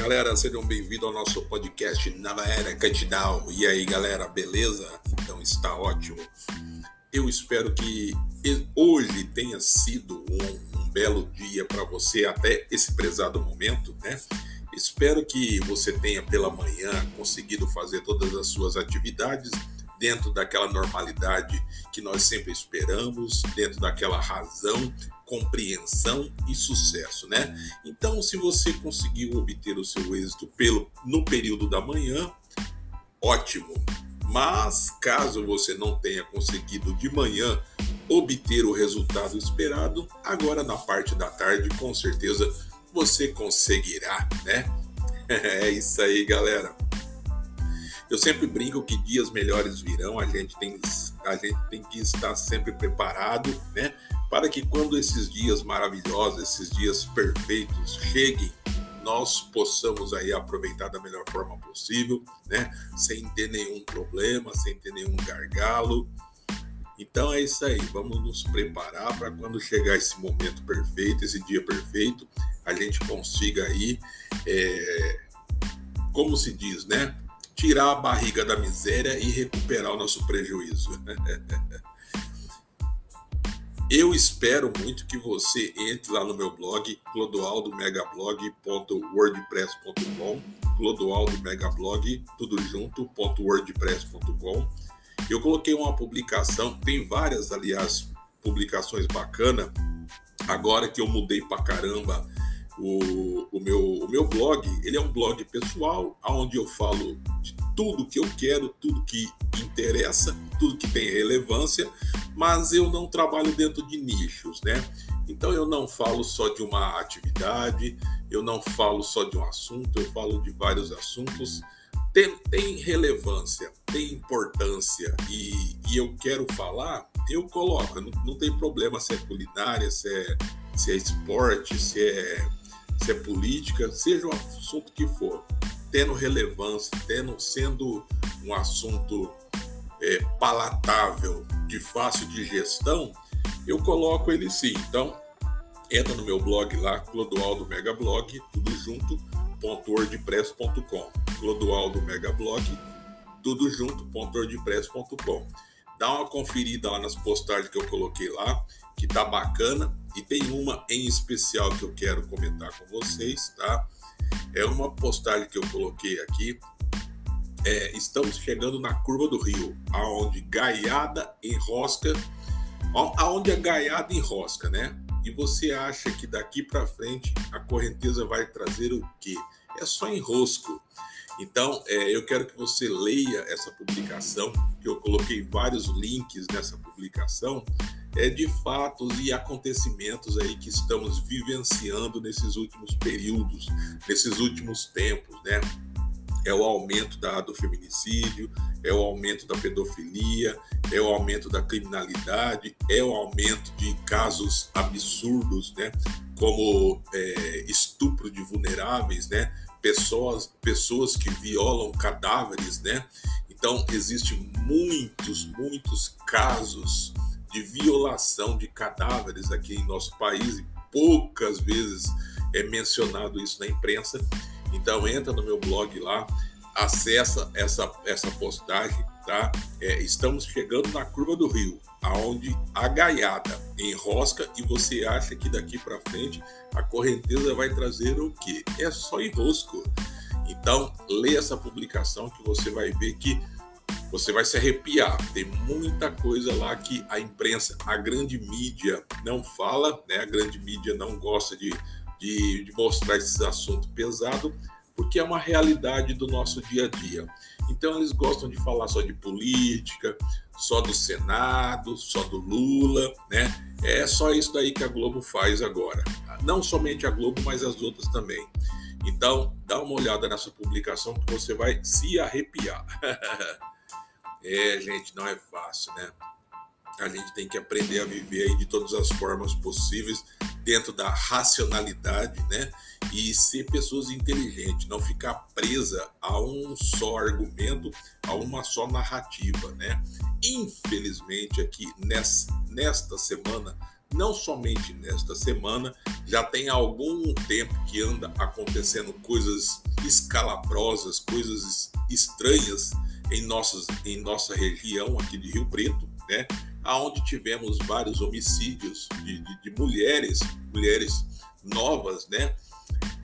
galera, sejam bem-vindos ao nosso podcast Nova Era Cantidal. E aí, galera, beleza? Então está ótimo. Eu espero que hoje tenha sido um, um belo dia para você até esse prezado momento, né? Espero que você tenha pela manhã conseguido fazer todas as suas atividades dentro daquela normalidade que nós sempre esperamos, dentro daquela razão, compreensão e sucesso, né? Então, se você conseguiu obter o seu êxito pelo, no período da manhã, ótimo. Mas caso você não tenha conseguido de manhã obter o resultado esperado, agora na parte da tarde, com certeza você conseguirá, né? É isso aí, galera. Eu sempre brinco que dias melhores virão, a gente tem, a gente tem que estar sempre preparado, né? Para que quando esses dias maravilhosos, esses dias perfeitos cheguem, nós possamos aí aproveitar da melhor forma possível, né? Sem ter nenhum problema, sem ter nenhum gargalo. Então é isso aí, vamos nos preparar para quando chegar esse momento perfeito, esse dia perfeito, a gente consiga aí, é, como se diz, né? Tirar a barriga da miséria e recuperar o nosso prejuízo. Eu espero muito que você entre lá no meu blog, clodoaldomegablog.wordpress.com, clodoaldomegablog, tudo junto, .wordpress.com. Eu coloquei uma publicação, tem várias, aliás, publicações bacanas, agora que eu mudei pra caramba o, o, meu, o meu blog, ele é um blog pessoal, onde eu falo de tudo que eu quero, tudo que interessa, tudo que tem relevância, mas eu não trabalho dentro de nichos, né? Então eu não falo só de uma atividade, eu não falo só de um assunto, eu falo de vários assuntos. Tem, tem relevância, tem importância e, e, eu quero falar, eu coloco, não, não tem problema se é culinária, se é, se é esporte, se é se é política, seja o assunto que for, tendo relevância, tendo, sendo um assunto é, palatável, de fácil digestão, eu coloco ele sim. Então, entra no meu blog lá, Clodoaldo Megablog, tudo junto, .wordpress.com. Clodoaldo Megablog, tudo junto, .wordpress.com. Dá uma conferida lá nas postagens que eu coloquei lá, que tá bacana. E tem uma em especial que eu quero comentar com vocês, tá? É uma postagem que eu coloquei aqui. É, estamos chegando na curva do rio, aonde gaiada enrosca, aonde a gaiada enrosca, né? E você acha que daqui para frente a correnteza vai trazer o quê? É só enrosco. Então, é, eu quero que você leia essa publicação, que eu coloquei vários links nessa publicação, é, de fatos e acontecimentos aí que estamos vivenciando nesses últimos períodos, nesses últimos tempos, né? É o aumento da, do feminicídio, é o aumento da pedofilia, é o aumento da criminalidade, é o aumento de casos absurdos, né? Como é, estupro de vulneráveis, né? Pessoas, pessoas que violam cadáveres, né? Então, existem muitos, muitos casos de violação de cadáveres aqui em nosso país e poucas vezes é mencionado isso na imprensa. Então entra no meu blog lá, acessa essa, essa postagem, tá? É, estamos chegando na curva do rio, aonde a gaiada enrosca e você acha que daqui para frente a correnteza vai trazer o quê? É só enrosco. Então, lê essa publicação que você vai ver que você vai se arrepiar. Tem muita coisa lá que a imprensa, a grande mídia não fala, né? A grande mídia não gosta de, de, de mostrar esse assunto pesado, porque é uma realidade do nosso dia a dia. Então eles gostam de falar só de política, só do Senado, só do Lula, né? É só isso daí que a Globo faz agora. Não somente a Globo, mas as outras também. Então, dá uma olhada nessa publicação que você vai se arrepiar. É, gente, não é fácil, né? A gente tem que aprender a viver aí de todas as formas possíveis, dentro da racionalidade, né? E ser pessoas inteligentes, não ficar presa a um só argumento, a uma só narrativa, né? Infelizmente, aqui nesta semana, não somente nesta semana, já tem algum tempo que anda acontecendo coisas escalabrosas, coisas estranhas em, nossas, em nossa região aqui de Rio Preto, né? Onde tivemos vários homicídios de, de, de mulheres, mulheres novas, né?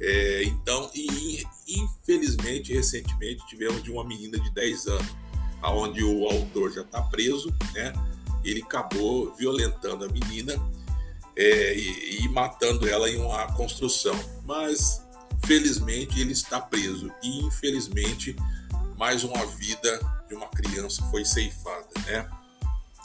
É, então, e infelizmente, recentemente tivemos de uma menina de 10 anos, onde o autor já está preso, né? Ele acabou violentando a menina é, e, e matando ela em uma construção. Mas, felizmente, ele está preso e, infelizmente, mais uma vida de uma criança foi ceifada, né?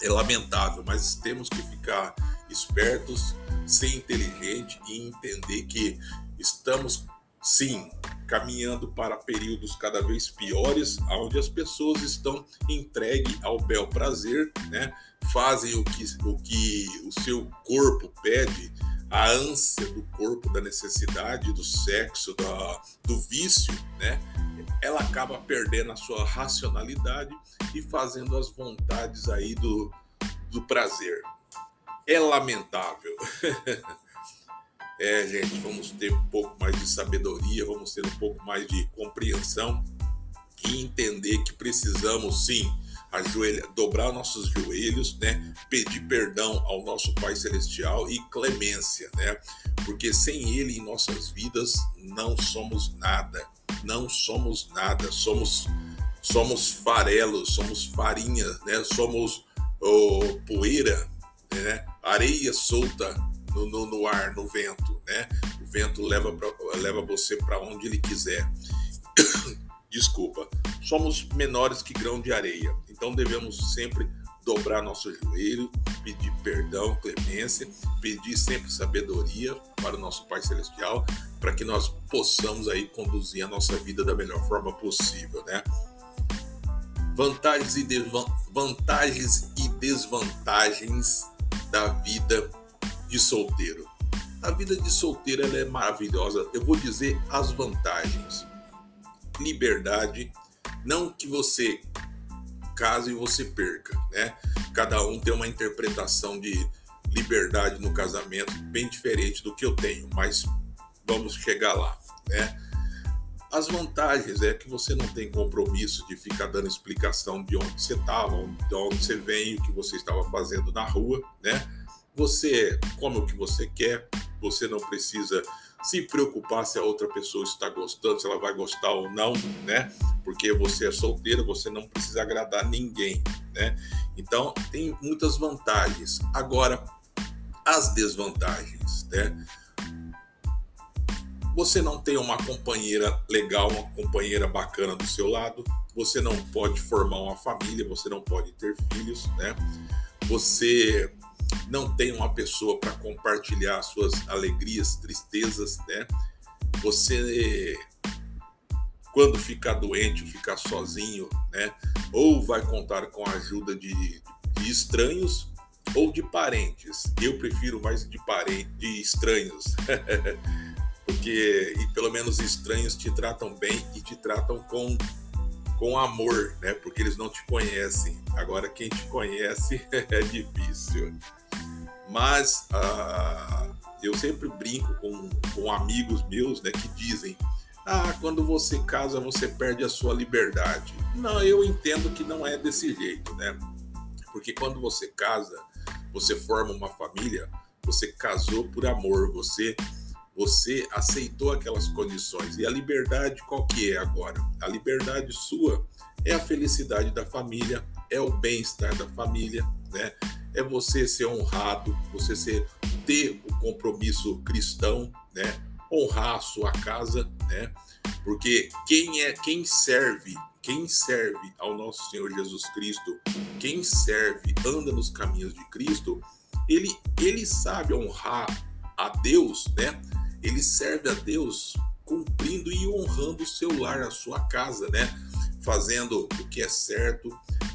É lamentável, mas temos que ficar espertos, ser inteligente e entender que estamos sim caminhando para períodos cada vez piores, onde as pessoas estão entregues ao bel prazer, né? Fazem o que o que o seu corpo pede, a ânsia do corpo, da necessidade do sexo, da, do vício, né? Ela acaba perdendo a sua racionalidade e fazendo as vontades aí do, do prazer. É lamentável. É, gente, vamos ter um pouco mais de sabedoria, vamos ter um pouco mais de compreensão e entender que precisamos sim ajoelha, dobrar nossos joelhos, né? Pedir perdão ao nosso Pai Celestial e clemência, né? Porque sem Ele em nossas vidas não somos nada, não somos nada, somos somos farelos, somos farinha, né? Somos oh, poeira, né? Areia solta no, no, no, ar, no vento, né? O vento leva, pra, leva você para onde ele quiser. Desculpa. Somos menores que grão de areia, então devemos sempre dobrar nosso joelho, pedir perdão, clemência, pedir sempre sabedoria para o nosso Pai Celestial, para que nós possamos aí conduzir a nossa vida da melhor forma possível, né? Vantagens e, vantagens e desvantagens da vida de solteiro. A vida de solteiro é maravilhosa. Eu vou dizer as vantagens. Liberdade, não que você case e você perca, né? Cada um tem uma interpretação de liberdade no casamento bem diferente do que eu tenho, mas vamos chegar lá, né? As vantagens é que você não tem compromisso de ficar dando explicação de onde você estava, de onde você vem, o que você estava fazendo na rua, né? Você come o que você quer, você não precisa se preocupar se a outra pessoa está gostando, se ela vai gostar ou não, né? Porque você é solteiro, você não precisa agradar ninguém, né? Então, tem muitas vantagens. Agora, as desvantagens, né? Você não tem uma companheira legal, uma companheira bacana do seu lado, você não pode formar uma família, você não pode ter filhos, né? Você não tem uma pessoa para compartilhar suas alegrias, tristezas, né? Você quando ficar doente, ficar sozinho, né? Ou vai contar com a ajuda de, de estranhos ou de parentes. Eu prefiro mais de parentes, de estranhos. Porque e pelo menos estranhos te tratam bem e te tratam com com amor, né? Porque eles não te conhecem. Agora quem te conhece é difícil. Mas uh, eu sempre brinco com, com amigos meus né, que dizem: ah, quando você casa, você perde a sua liberdade. Não, eu entendo que não é desse jeito, né? Porque quando você casa, você forma uma família, você casou por amor, você você aceitou aquelas condições. E a liberdade qual que é agora? A liberdade sua é a felicidade da família, é o bem-estar da família, né? É você ser honrado, você ser, ter o compromisso cristão, né? honrar a sua casa, né? Porque quem é quem serve, quem serve ao nosso Senhor Jesus Cristo, quem serve, anda nos caminhos de Cristo, ele ele sabe honrar a Deus, né? Ele serve a Deus cumprindo e honrando o seu lar, a sua casa, né? Fazendo o que é certo,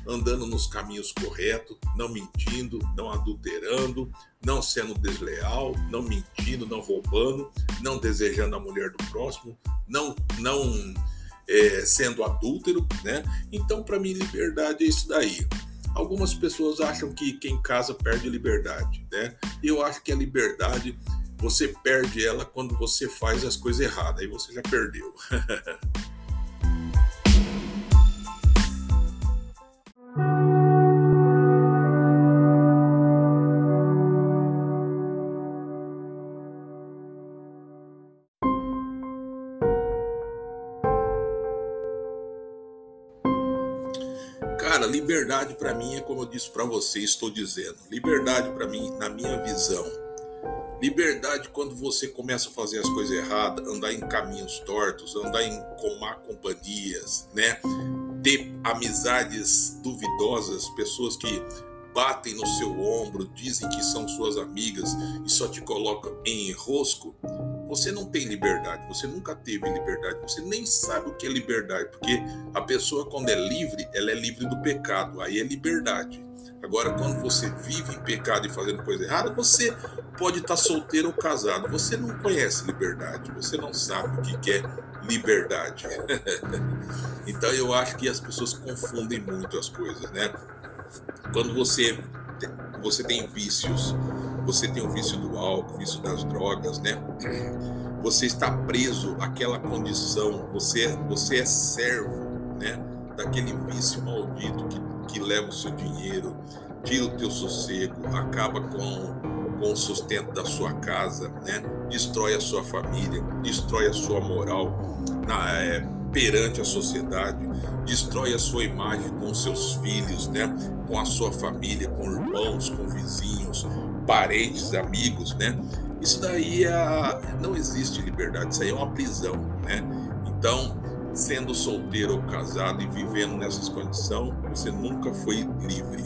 andando nos caminhos corretos, não mentindo, não adulterando, não sendo desleal, não mentindo, não roubando, não desejando a mulher do próximo, não não é, sendo adúltero, né? Então, para mim, liberdade é isso daí. Algumas pessoas acham que quem casa perde liberdade, né? Eu acho que a liberdade você perde ela quando você faz as coisas erradas, aí você já perdeu. liberdade para mim é como eu disse para você, estou dizendo. Liberdade para mim, na minha visão, Liberdade quando você começa a fazer as coisas erradas, andar em caminhos tortos, andar em comar companhias, né? Ter amizades duvidosas, pessoas que batem no seu ombro, dizem que são suas amigas e só te colocam em enrosco, você não tem liberdade, você nunca teve liberdade, você nem sabe o que é liberdade, porque a pessoa quando é livre, ela é livre do pecado, aí é liberdade. Agora, quando você vive em pecado e fazendo coisa errada, você pode estar solteiro ou casado. Você não conhece liberdade, você não sabe o que é liberdade. então, eu acho que as pessoas confundem muito as coisas, né? Quando você você tem vícios, você tem o vício do álcool, vício das drogas, né? Você está preso àquela condição, você você é servo, né? Daquele vício maldito que que leva o seu dinheiro, tira o teu sossego, acaba com, com o sustento da sua casa, né? destrói a sua família, destrói a sua moral na, é, perante a sociedade, destrói a sua imagem com seus filhos, né? com a sua família, com irmãos, com vizinhos, parentes, amigos, né? Isso daí é, não existe liberdade, isso aí é uma prisão, né? Então, sendo solteiro ou casado e vivendo nessas condições, você nunca foi livre.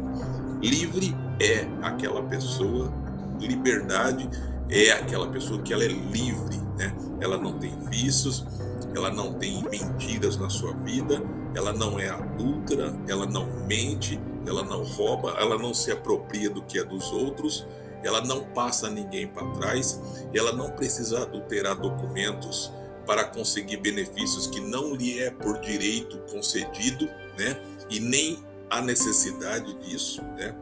livre é aquela pessoa, liberdade é aquela pessoa que ela é livre, né? Ela não tem vícios, ela não tem mentiras na sua vida, ela não é adúltera, ela não mente, ela não rouba, ela não se apropria do que é dos outros, ela não passa ninguém para trás, ela não precisa adulterar documentos para conseguir benefícios que não lhe é por direito concedido, né? E nem a necessidade disso, né?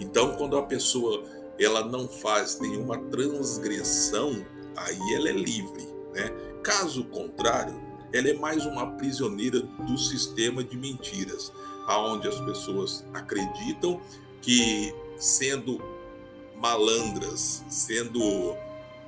Então, quando a pessoa ela não faz nenhuma transgressão, aí ela é livre, né? Caso contrário, ela é mais uma prisioneira do sistema de mentiras, aonde as pessoas acreditam que sendo malandras, sendo,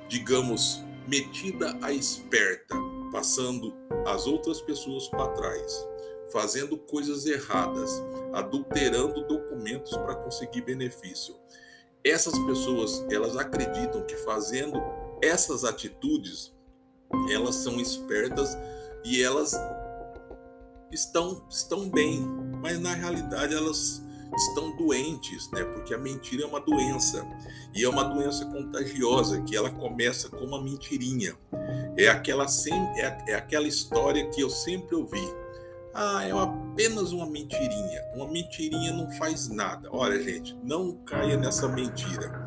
digamos, metida a esperta, passando as outras pessoas para trás, fazendo coisas erradas, adulterando documentos para conseguir benefício. Essas pessoas, elas acreditam que fazendo essas atitudes, elas são espertas e elas estão estão bem, mas na realidade elas estão doentes, né? Porque a mentira é uma doença e é uma doença contagiosa que ela começa com uma mentirinha. É aquela sem, é, é aquela história que eu sempre ouvi. Ah, é apenas uma mentirinha. Uma mentirinha não faz nada. Olha, gente, não caia nessa mentira.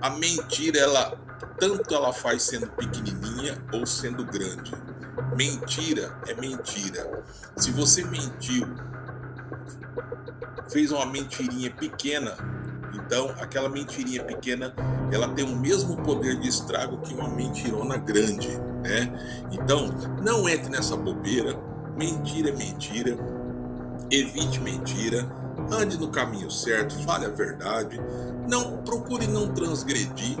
A mentira, ela tanto ela faz sendo pequenininha ou sendo grande. Mentira é mentira. Se você mentiu fez uma mentirinha pequena, então aquela mentirinha pequena ela tem o mesmo poder de estrago que uma mentirona grande, né? Então não entre nessa bobeira. Mentira é mentira. Evite mentira. Ande no caminho certo. Fale a verdade. Não procure não transgredir,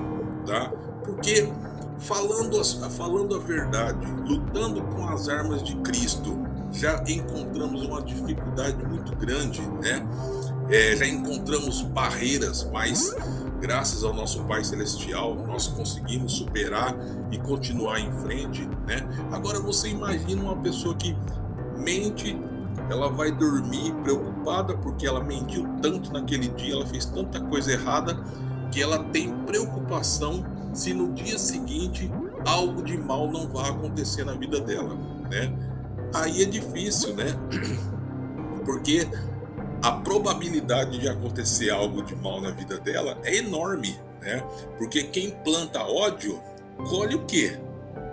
tá? Porque falando a, falando a verdade, lutando com as armas de Cristo, já encontramos uma dificuldade muito grande, né? É, já encontramos barreiras, mas graças ao nosso Pai Celestial nós conseguimos superar e continuar em frente, né? Agora você imagina uma pessoa que mente, ela vai dormir preocupada porque ela mentiu tanto naquele dia, ela fez tanta coisa errada que ela tem preocupação se no dia seguinte algo de mal não vai acontecer na vida dela, né? aí é difícil, né? Porque a probabilidade de acontecer algo de mal na vida dela é enorme, né? Porque quem planta ódio colhe o quê?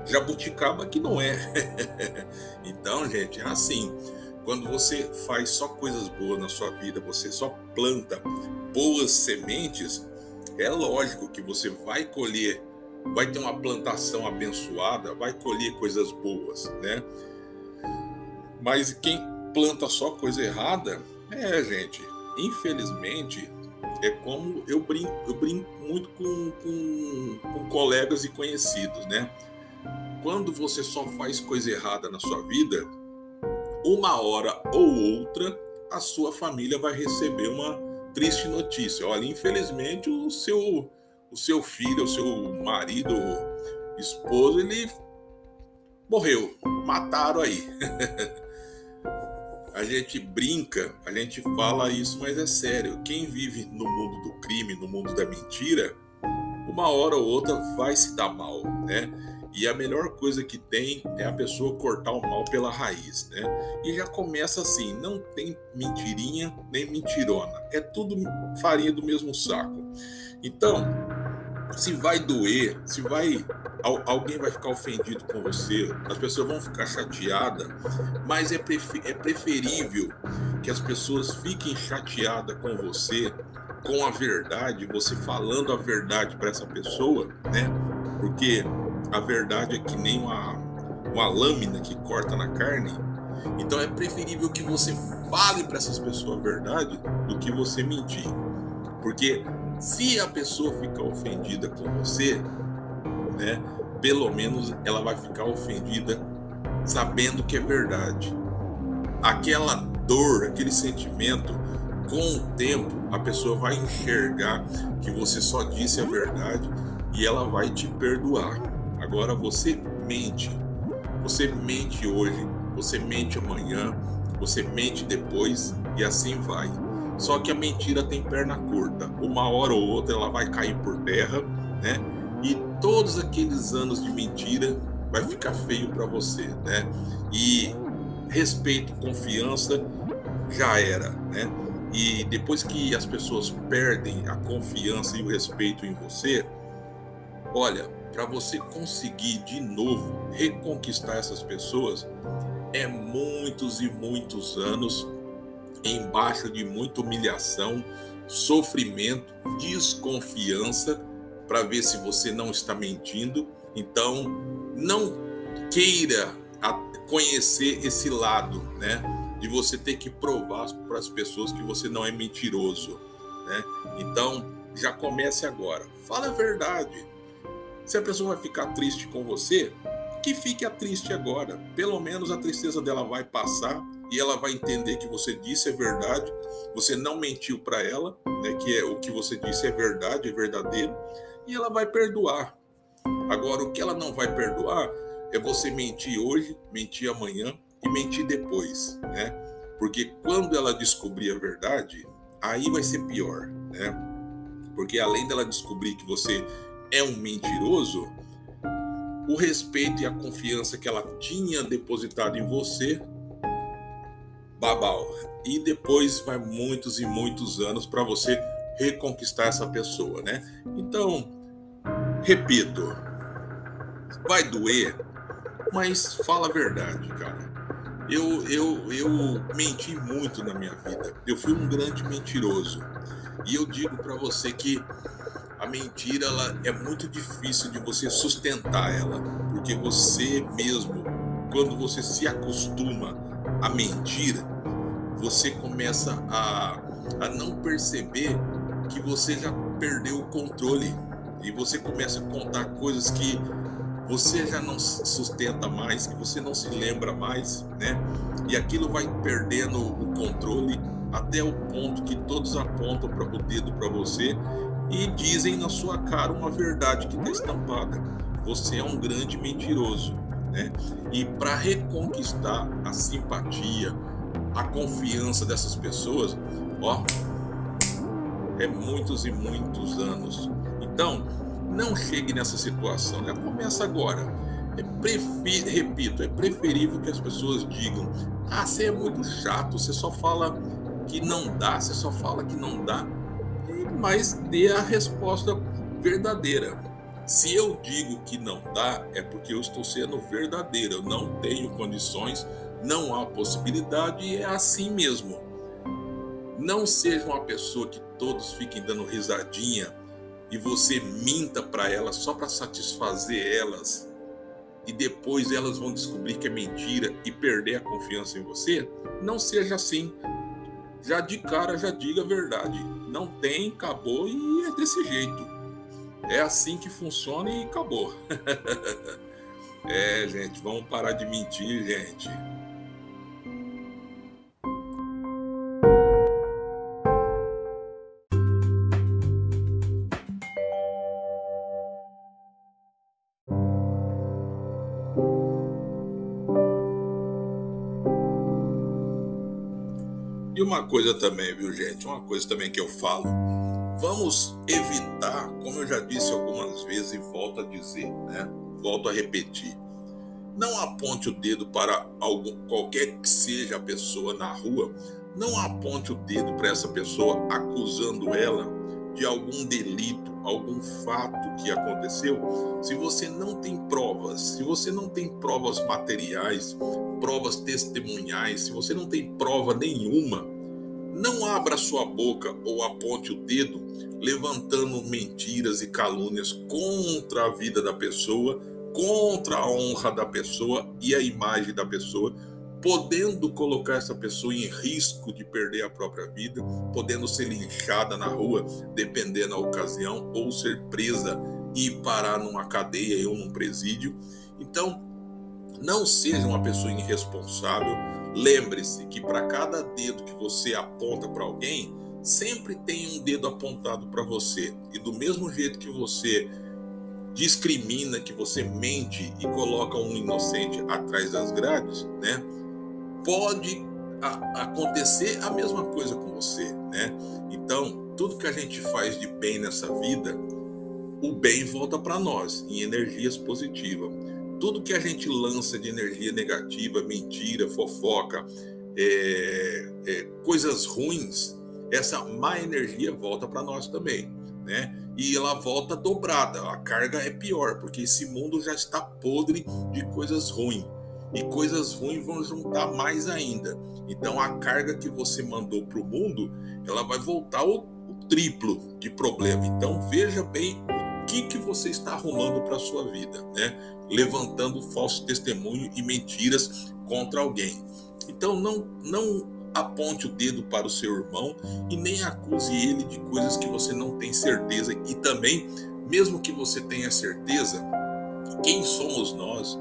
Jabuticaba que não é. então, gente, é assim. quando você faz só coisas boas na sua vida, você só planta boas sementes, é lógico que você vai colher, vai ter uma plantação abençoada, vai colher coisas boas, né? Mas quem planta só coisa errada, é, gente, infelizmente, é como eu brinco, eu brinco muito com, com, com colegas e conhecidos, né? Quando você só faz coisa errada na sua vida, uma hora ou outra a sua família vai receber uma triste notícia. Olha, infelizmente o seu o seu filho, o seu marido, esposo, ele morreu, mataram aí. a gente brinca, a gente fala isso, mas é sério. Quem vive no mundo do crime, no mundo da mentira, uma hora ou outra vai se dar mal, né? E a melhor coisa que tem é a pessoa cortar o mal pela raiz, né? E já começa assim, não tem mentirinha nem mentirona, é tudo farinha do mesmo saco. Então, se vai doer, se vai alguém vai ficar ofendido com você, as pessoas vão ficar chateadas, mas é, é preferível que as pessoas fiquem chateadas com você, com a verdade, você falando a verdade para essa pessoa, né? Porque a verdade é que nem uma, uma lâmina que corta na carne. Então é preferível que você fale para essas pessoas a verdade do que você mentir. Porque se a pessoa ficar ofendida com você, né, pelo menos ela vai ficar ofendida sabendo que é verdade. Aquela dor, aquele sentimento, com o tempo a pessoa vai enxergar que você só disse a verdade e ela vai te perdoar. Agora você mente. Você mente hoje, você mente amanhã, você mente depois e assim vai. Só que a mentira tem perna curta. Uma hora ou outra ela vai cair por terra, né? E todos aqueles anos de mentira vai ficar feio para você, né? E respeito, confiança já era, né? E depois que as pessoas perdem a confiança e o respeito em você, olha, para você conseguir de novo reconquistar essas pessoas, é muitos e muitos anos embaixo de muita humilhação, sofrimento, desconfiança, para ver se você não está mentindo. Então, não queira conhecer esse lado, né? De você ter que provar para as pessoas que você não é mentiroso, né? Então, já comece agora. Fala a verdade. Se a pessoa vai ficar triste com você, que fique triste agora. Pelo menos a tristeza dela vai passar e ela vai entender que você disse é verdade, você não mentiu para ela, né, que é o que você disse é verdade, é verdadeiro, e ela vai perdoar. Agora, o que ela não vai perdoar é você mentir hoje, mentir amanhã e mentir depois, né? Porque quando ela descobrir a verdade, aí vai ser pior, né? Porque além dela descobrir que você é um mentiroso, o respeito e a confiança que ela tinha depositado em você babau. E depois vai muitos e muitos anos para você reconquistar essa pessoa, né? Então, repito, vai doer, mas fala a verdade, cara. Eu, eu, eu menti muito na minha vida. Eu fui um grande mentiroso. E eu digo para você que a mentira ela é muito difícil de você sustentar ela, porque você mesmo, quando você se acostuma a mentira, você começa a, a não perceber que você já perdeu o controle e você começa a contar coisas que você já não sustenta mais, que você não se lembra mais, né? E aquilo vai perdendo o controle até o ponto que todos apontam para o dedo para você e dizem na sua cara uma verdade que está estampada. Você é um grande mentiroso. Né? E para reconquistar a simpatia, a confiança dessas pessoas, ó, é muitos e muitos anos. Então, não chegue nessa situação, já começa agora. É. Repito, é preferível que as pessoas digam: ah, você é muito chato, você só fala que não dá, você só fala que não dá mas dê a resposta verdadeira. Se eu digo que não dá, é porque eu estou sendo verdadeiro. Eu não tenho condições não há possibilidade, é assim mesmo. Não seja uma pessoa que todos fiquem dando risadinha e você minta para elas só para satisfazer elas e depois elas vão descobrir que é mentira e perder a confiança em você. Não seja assim. Já de cara já diga a verdade. Não tem, acabou e é desse jeito. É assim que funciona e acabou. é, gente, vamos parar de mentir, gente. Coisa também, viu, gente? Uma coisa também que eu falo Vamos evitar, como eu já disse algumas vezes e volto a dizer, né? Volto a repetir. Não aponte o dedo para algum, qualquer que seja a pessoa na rua, não aponte o dedo para essa pessoa acusando ela de algum delito, algum fato que aconteceu, se você não tem provas, se você não tem provas materiais, provas testemunhais, se você não tem prova nenhuma, não abra sua boca ou aponte o dedo levantando mentiras e calúnias contra a vida da pessoa, contra a honra da pessoa e a imagem da pessoa, podendo colocar essa pessoa em risco de perder a própria vida, podendo ser linchada na rua, dependendo da ocasião, ou ser presa e parar numa cadeia ou num presídio. Então, não seja uma pessoa irresponsável. Lembre-se que para cada dedo que você aponta para alguém, sempre tem um dedo apontado para você. E do mesmo jeito que você discrimina, que você mente e coloca um inocente atrás das grades, né? Pode a, acontecer a mesma coisa com você, né? Então, tudo que a gente faz de bem nessa vida, o bem volta para nós em energias positivas. Tudo que a gente lança de energia negativa, mentira, fofoca, é, é, coisas ruins, essa má energia volta para nós também, né? E ela volta dobrada, a carga é pior, porque esse mundo já está podre de coisas ruins. E coisas ruins vão juntar mais ainda. Então a carga que você mandou para o mundo, ela vai voltar o, o triplo de problema. Então veja bem o que, que você está arrumando para sua vida, né? Levantando falso testemunho e mentiras contra alguém. Então não, não aponte o dedo para o seu irmão e nem acuse ele de coisas que você não tem certeza. E também, mesmo que você tenha certeza, quem somos nós?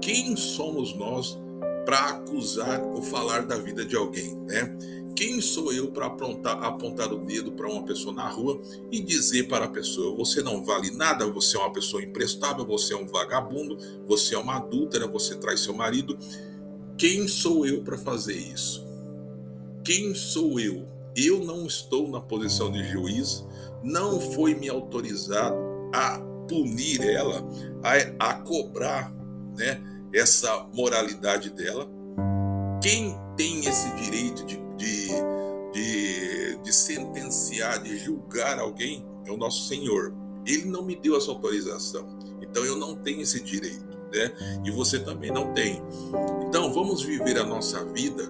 Quem somos nós para acusar ou falar da vida de alguém, né? Quem sou eu para apontar, apontar o dedo para uma pessoa na rua e dizer para a pessoa: você não vale nada, você é uma pessoa imprestável, você é um vagabundo, você é uma adúltera, você traz seu marido. Quem sou eu para fazer isso? Quem sou eu? Eu não estou na posição de juiz, não foi me autorizado a punir ela, a, a cobrar né, essa moralidade dela. Quem tem esse direito de, de, de, de sentenciar, de julgar alguém é o nosso Senhor. Ele não me deu essa autorização, então eu não tenho esse direito. Né? E você também não tem. Então vamos viver a nossa vida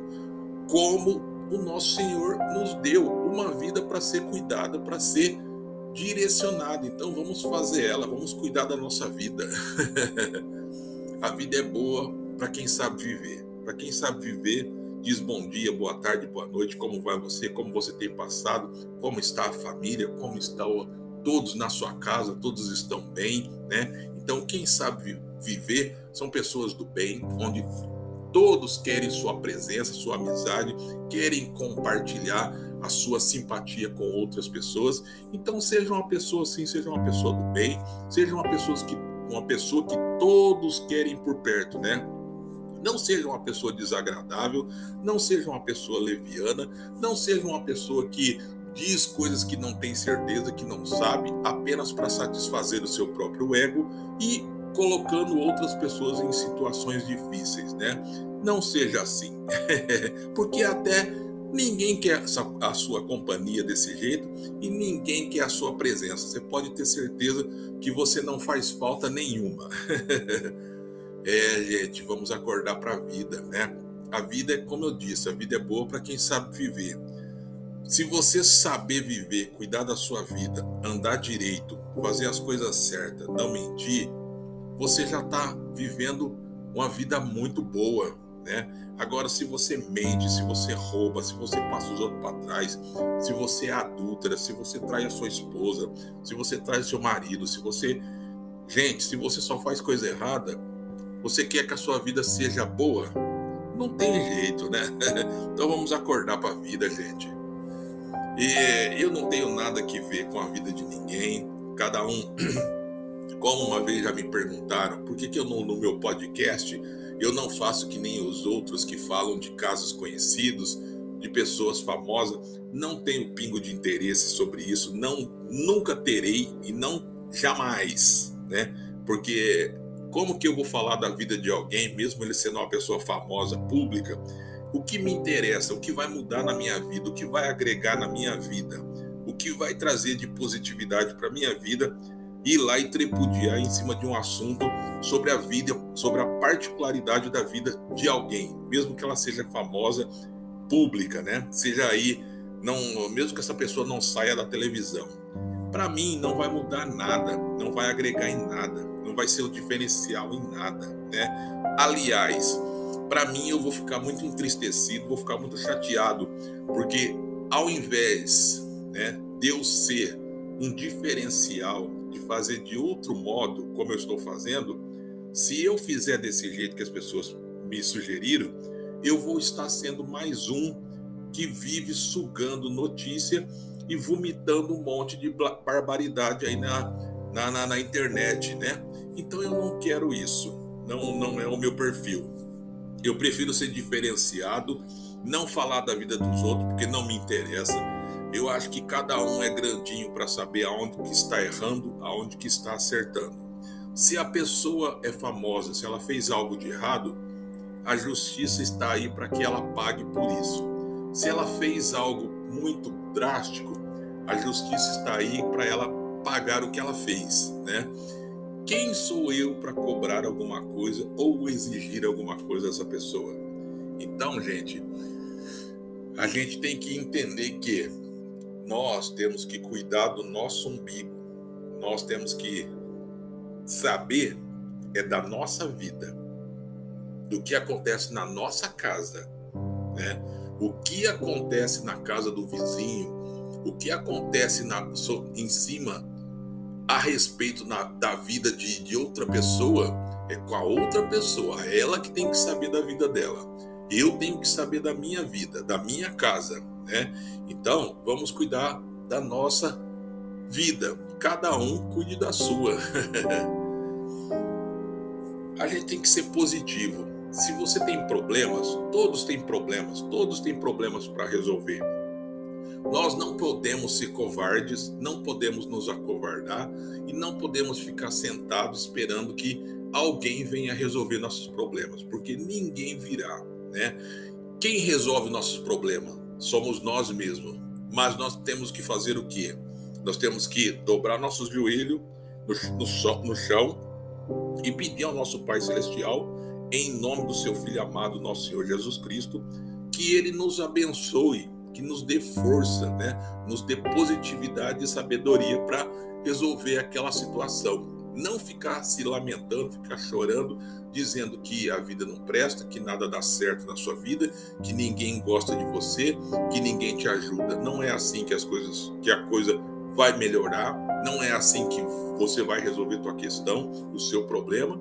como o nosso Senhor nos deu uma vida para ser cuidada, para ser direcionada. Então vamos fazer ela, vamos cuidar da nossa vida. a vida é boa para quem sabe viver. Para quem sabe viver, diz bom dia, boa tarde, boa noite, como vai você, como você tem passado, como está a família, como estão todos na sua casa, todos estão bem, né? Então quem sabe viver são pessoas do bem, onde Todos querem sua presença, sua amizade, querem compartilhar a sua simpatia com outras pessoas. Então seja uma pessoa assim, seja uma pessoa do bem, seja uma pessoa que uma pessoa que todos querem por perto, né? Não seja uma pessoa desagradável, não seja uma pessoa leviana, não seja uma pessoa que diz coisas que não tem certeza, que não sabe, apenas para satisfazer o seu próprio ego e colocando outras pessoas em situações difíceis, né? Não seja assim, porque até ninguém quer a sua companhia desse jeito e ninguém quer a sua presença. Você pode ter certeza que você não faz falta nenhuma. é, gente, vamos acordar para a vida, né? a vida é como eu disse, a vida é boa para quem sabe viver. Se você saber viver, cuidar da sua vida, andar direito, fazer as coisas certas, não mentir, você já está vivendo uma vida muito boa, né? Agora, se você mente, se você rouba, se você passa os outros para trás, se você é adúltera, se você trai a sua esposa, se você trai seu marido, se você. Gente, se você só faz coisa errada, você quer que a sua vida seja boa? Não tem jeito, né? Então vamos acordar para a vida, gente. E eu não tenho nada que ver com a vida de ninguém. Cada um, como uma vez já me perguntaram, por que, que eu não, no meu podcast eu não faço que nem os outros que falam de casos conhecidos, de pessoas famosas. Não tenho pingo de interesse sobre isso, não nunca terei e não jamais, né? Porque como que eu vou falar da vida de alguém, mesmo ele sendo uma pessoa famosa, pública? O que me interessa, o que vai mudar na minha vida, o que vai agregar na minha vida, o que vai trazer de positividade para minha vida ir lá e tripudiar em cima de um assunto sobre a vida, sobre a particularidade da vida de alguém, mesmo que ela seja famosa, pública, né? Seja aí, não, mesmo que essa pessoa não saia da televisão. Para mim não vai mudar nada, não vai agregar em nada, vai ser o diferencial em nada, né? Aliás, para mim eu vou ficar muito entristecido, vou ficar muito chateado, porque ao invés, né, de eu ser um diferencial de fazer de outro modo, como eu estou fazendo, se eu fizer desse jeito que as pessoas me sugeriram, eu vou estar sendo mais um que vive sugando notícia e vomitando um monte de barbaridade aí na, na, na, na internet, né? Então eu não quero isso, não, não é o meu perfil. Eu prefiro ser diferenciado, não falar da vida dos outros, porque não me interessa eu acho que cada um é grandinho para saber aonde que está errando, aonde que está acertando. Se a pessoa é famosa, se ela fez algo de errado, a justiça está aí para que ela pague por isso. Se ela fez algo muito drástico, a justiça está aí para ela pagar o que ela fez, né? Quem sou eu para cobrar alguma coisa ou exigir alguma coisa dessa pessoa? Então, gente, a gente tem que entender que nós temos que cuidar do nosso umbigo. Nós temos que saber é da nossa vida, do que acontece na nossa casa, né? O que acontece na casa do vizinho, o que acontece na, em cima a respeito na, da vida de, de outra pessoa é com a outra pessoa, é ela que tem que saber da vida dela. Eu tenho que saber da minha vida, da minha casa, né? Então, vamos cuidar da nossa vida. Cada um cuide da sua. a gente tem que ser positivo. Se você tem problemas, todos têm problemas, todos têm problemas para resolver. Nós não podemos ser covardes, não podemos nos acovardar e não podemos ficar sentados esperando que alguém venha resolver nossos problemas, porque ninguém virá, né? Quem resolve nossos problemas? somos nós mesmos. Mas nós temos que fazer o quê? Nós temos que dobrar nossos joelhos no, no, no chão e pedir ao nosso Pai Celestial, em nome do seu Filho amado, nosso Senhor Jesus Cristo, que Ele nos abençoe, que nos dê força, né? nos dê positividade e sabedoria para resolver aquela situação não ficar se lamentando, ficar chorando, dizendo que a vida não presta, que nada dá certo na sua vida, que ninguém gosta de você, que ninguém te ajuda. Não é assim que as coisas, que a coisa vai melhorar, não é assim que você vai resolver tua questão, o seu problema,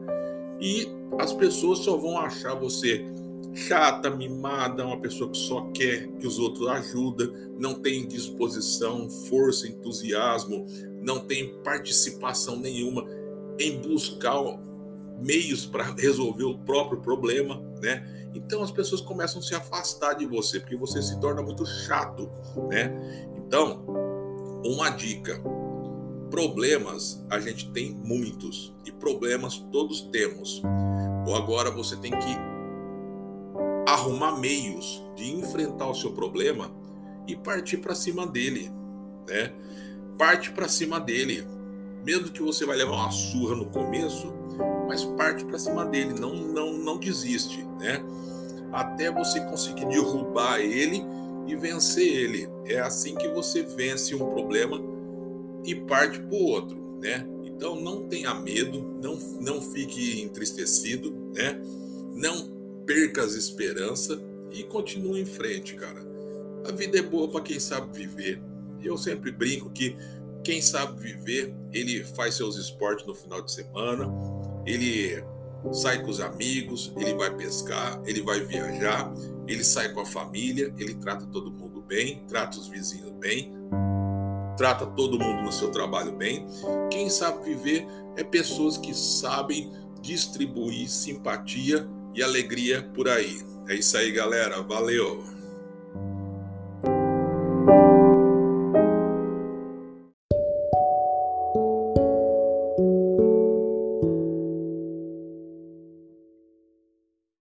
e as pessoas só vão achar você chata, mimada, uma pessoa que só quer que os outros ajudem, não tem disposição, força, entusiasmo, não tem participação nenhuma em buscar meios para resolver o próprio problema, né? Então as pessoas começam a se afastar de você, porque você se torna muito chato, né? Então, uma dica: problemas a gente tem muitos e problemas todos temos. Ou agora você tem que arrumar meios de enfrentar o seu problema e partir para cima dele, né? Parte para cima dele mesmo que você vai levar uma surra no começo, mas parte para cima dele, não, não, não desiste, né? até você conseguir derrubar ele e vencer ele. É assim que você vence um problema e parte para o outro, né? Então não tenha medo, não, não fique entristecido, né? Não perca as esperanças e continue em frente, cara. A vida é boa para quem sabe viver. Eu sempre brinco que quem sabe viver, ele faz seus esportes no final de semana, ele sai com os amigos, ele vai pescar, ele vai viajar, ele sai com a família, ele trata todo mundo bem, trata os vizinhos bem, trata todo mundo no seu trabalho bem. Quem sabe viver é pessoas que sabem distribuir simpatia e alegria por aí. É isso aí, galera. Valeu!